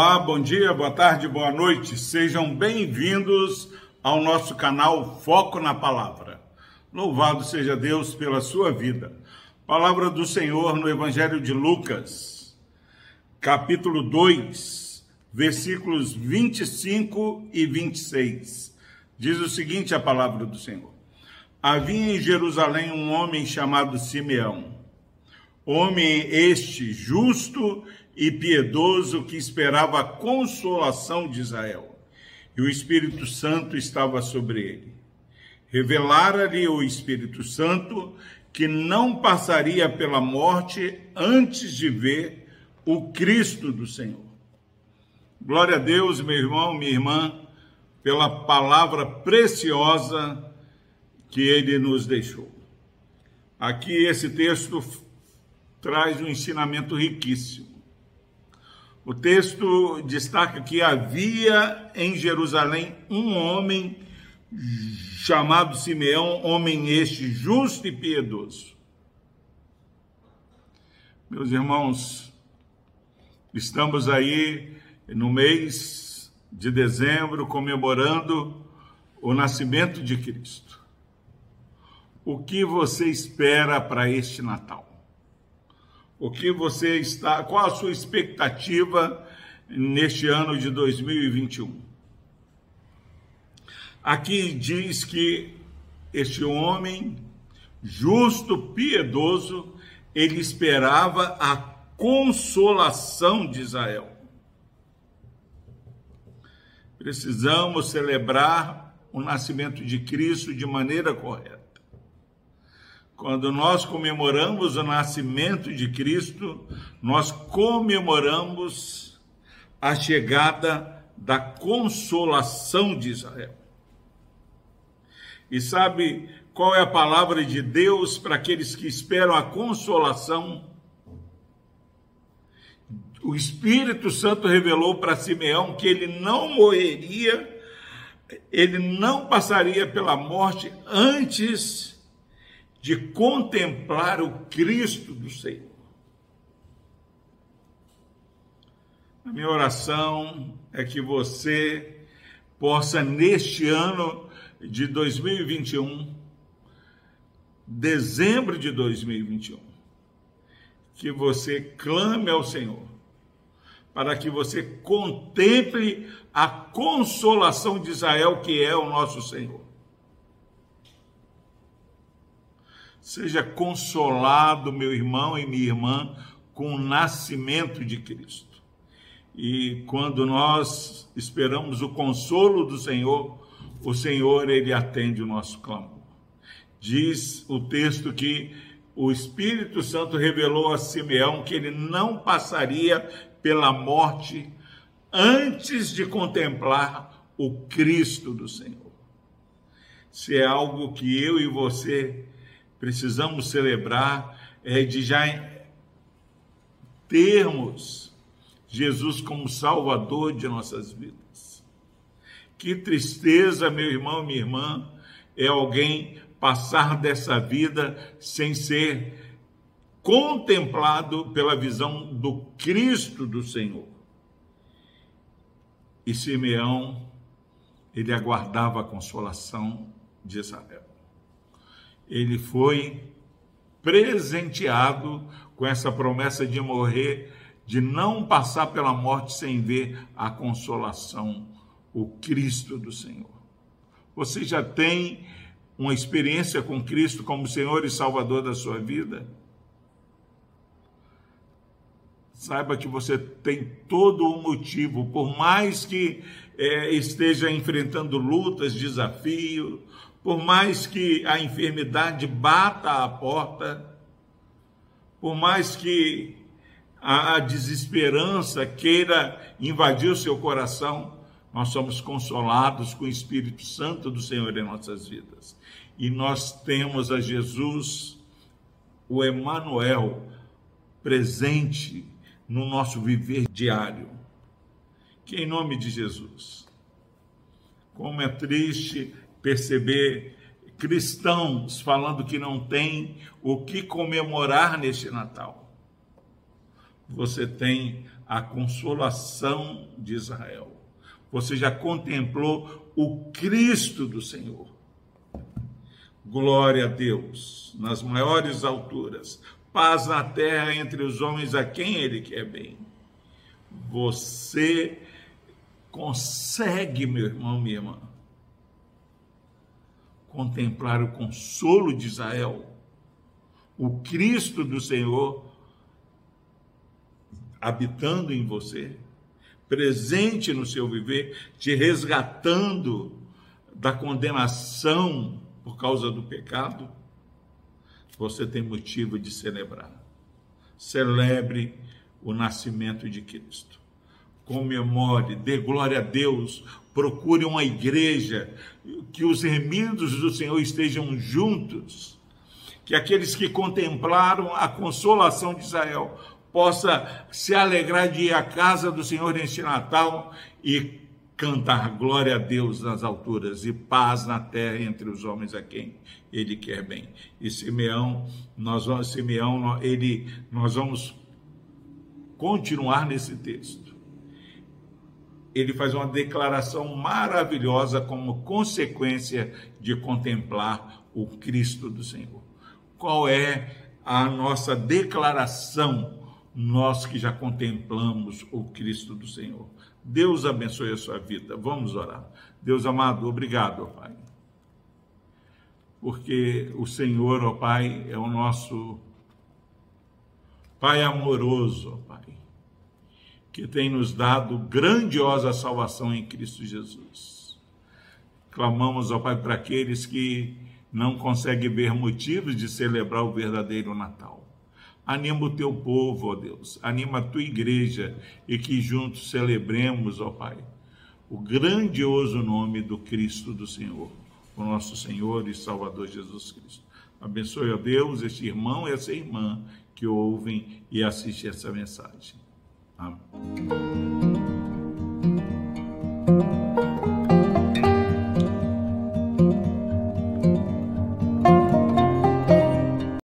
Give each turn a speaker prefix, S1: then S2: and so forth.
S1: Olá, bom dia, boa tarde, boa noite. Sejam bem-vindos ao nosso canal Foco na Palavra. Louvado seja Deus pela sua vida. Palavra do Senhor no Evangelho de Lucas, capítulo 2, versículos 25 e 26. Diz o seguinte a palavra do Senhor: Havia em Jerusalém um homem chamado Simeão. Homem este justo e piedoso que esperava a consolação de Israel. E o Espírito Santo estava sobre ele. Revelara-lhe o Espírito Santo que não passaria pela morte antes de ver o Cristo do Senhor. Glória a Deus, meu irmão, minha irmã, pela palavra preciosa que ele nos deixou. Aqui esse texto traz um ensinamento riquíssimo. O texto destaca que havia em Jerusalém um homem chamado Simeão, homem este justo e piedoso. Meus irmãos, estamos aí no mês de dezembro comemorando o nascimento de Cristo. O que você espera para este Natal? O que você está, qual a sua expectativa neste ano de 2021? Aqui diz que este homem justo, piedoso, ele esperava a consolação de Israel. Precisamos celebrar o nascimento de Cristo de maneira correta. Quando nós comemoramos o nascimento de Cristo, nós comemoramos a chegada da consolação de Israel. E sabe qual é a palavra de Deus para aqueles que esperam a consolação? O Espírito Santo revelou para Simeão que ele não morreria, ele não passaria pela morte antes de contemplar o Cristo do Senhor. A minha oração é que você possa, neste ano de 2021, dezembro de 2021, que você clame ao Senhor, para que você contemple a consolação de Israel, que é o nosso Senhor. Seja consolado, meu irmão e minha irmã, com o nascimento de Cristo. E quando nós esperamos o consolo do Senhor, o Senhor ele atende o nosso clamor. Diz o texto que o Espírito Santo revelou a Simeão que ele não passaria pela morte antes de contemplar o Cristo do Senhor. Se é algo que eu e você precisamos celebrar é de já termos Jesus como Salvador de nossas vidas. Que tristeza, meu irmão, minha irmã, é alguém passar dessa vida sem ser contemplado pela visão do Cristo do Senhor. E Simeão, ele aguardava a consolação de Israel ele foi presenteado com essa promessa de morrer, de não passar pela morte sem ver a consolação, o Cristo do Senhor. Você já tem uma experiência com Cristo como Senhor e Salvador da sua vida? Saiba que você tem todo o motivo, por mais que é, esteja enfrentando lutas, desafios, por mais que a enfermidade bata à porta, por mais que a desesperança queira invadir o seu coração, nós somos consolados com o Espírito Santo do Senhor em nossas vidas. E nós temos a Jesus, o Emanuel, presente no nosso viver diário. Que em nome de Jesus. Como é triste perceber cristãos falando que não tem o que comemorar neste Natal. Você tem a consolação de Israel. Você já contemplou o Cristo do Senhor. Glória a Deus nas maiores alturas, paz na terra entre os homens a quem Ele quer bem. Você consegue, meu irmão, minha irmã, contemplar o consolo de Israel, o Cristo do Senhor habitando em você, presente no seu viver, te resgatando da condenação por causa do pecado, você tem motivo de celebrar. Celebre o nascimento de Cristo. Comemore, dê glória a Deus, procure uma igreja, que os remidos do Senhor estejam juntos, que aqueles que contemplaram a consolação de Israel possa se alegrar de ir à casa do Senhor neste Natal e cantar glória a Deus nas alturas e paz na terra entre os homens a quem ele quer bem. E Simeão, nós vamos Simeão, ele nós vamos continuar nesse texto. Ele faz uma declaração maravilhosa como consequência de contemplar o Cristo do Senhor. Qual é a nossa declaração nós que já contemplamos o Cristo do Senhor. Deus abençoe a sua vida. Vamos orar. Deus amado, obrigado, Pai. Porque o Senhor, ó Pai, é o nosso Pai amoroso, ó Pai, que tem nos dado grandiosa salvação em Cristo Jesus. Clamamos, ó Pai, para aqueles que não conseguem ver motivos de celebrar o verdadeiro Natal. Anima o teu povo, ó Deus, anima a tua igreja e que juntos celebremos, ó Pai, o grandioso nome do Cristo do Senhor, o nosso Senhor e Salvador Jesus Cristo. Abençoe, ó Deus, este irmão e essa irmã que ouvem e assistem essa mensagem. Um.